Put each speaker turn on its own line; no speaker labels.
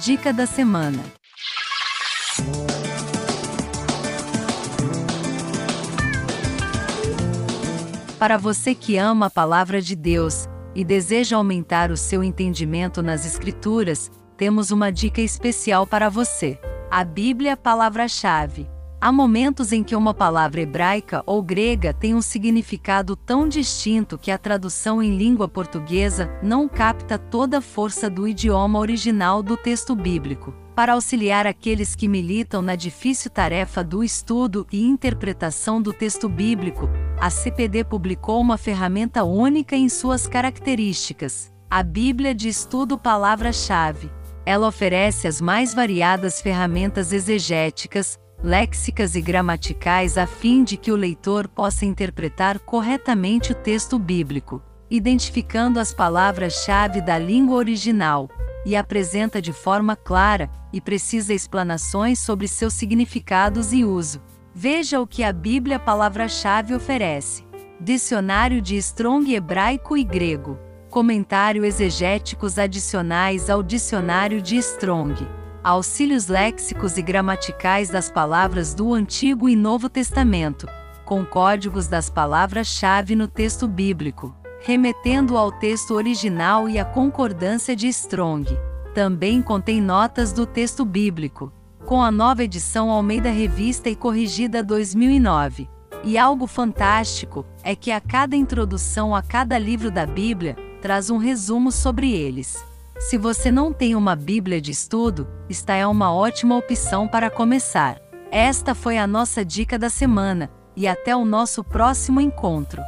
Dica da semana. Para você que ama a palavra de Deus e deseja aumentar o seu entendimento nas Escrituras, temos uma dica especial para você. A Bíblia Palavra-Chave. Há momentos em que uma palavra hebraica ou grega tem um significado tão distinto que a tradução em língua portuguesa não capta toda a força do idioma original do texto bíblico. Para auxiliar aqueles que militam na difícil tarefa do estudo e interpretação do texto bíblico, a CPD publicou uma ferramenta única em suas características: a Bíblia de Estudo Palavra-Chave. Ela oferece as mais variadas ferramentas exegéticas, léxicas e gramaticais a fim de que o leitor possa interpretar corretamente o texto bíblico, identificando as palavras-chave da língua original, e apresenta de forma clara e precisa explanações sobre seus significados e uso. Veja o que a Bíblia Palavra-Chave oferece: Dicionário de Strong hebraico e grego, comentário exegéticos adicionais ao Dicionário de Strong auxílios léxicos e gramaticais das palavras do Antigo e Novo Testamento, com códigos das palavras-chave no texto bíblico, remetendo ao texto original e à concordância de Strong. Também contém notas do texto bíblico, com a nova edição Almeida Revista e Corrigida 2009. E algo fantástico é que a cada introdução a cada livro da Bíblia traz um resumo sobre eles. Se você não tem uma Bíblia de estudo, esta é uma ótima opção para começar. Esta foi a nossa dica da semana, e até o nosso próximo encontro.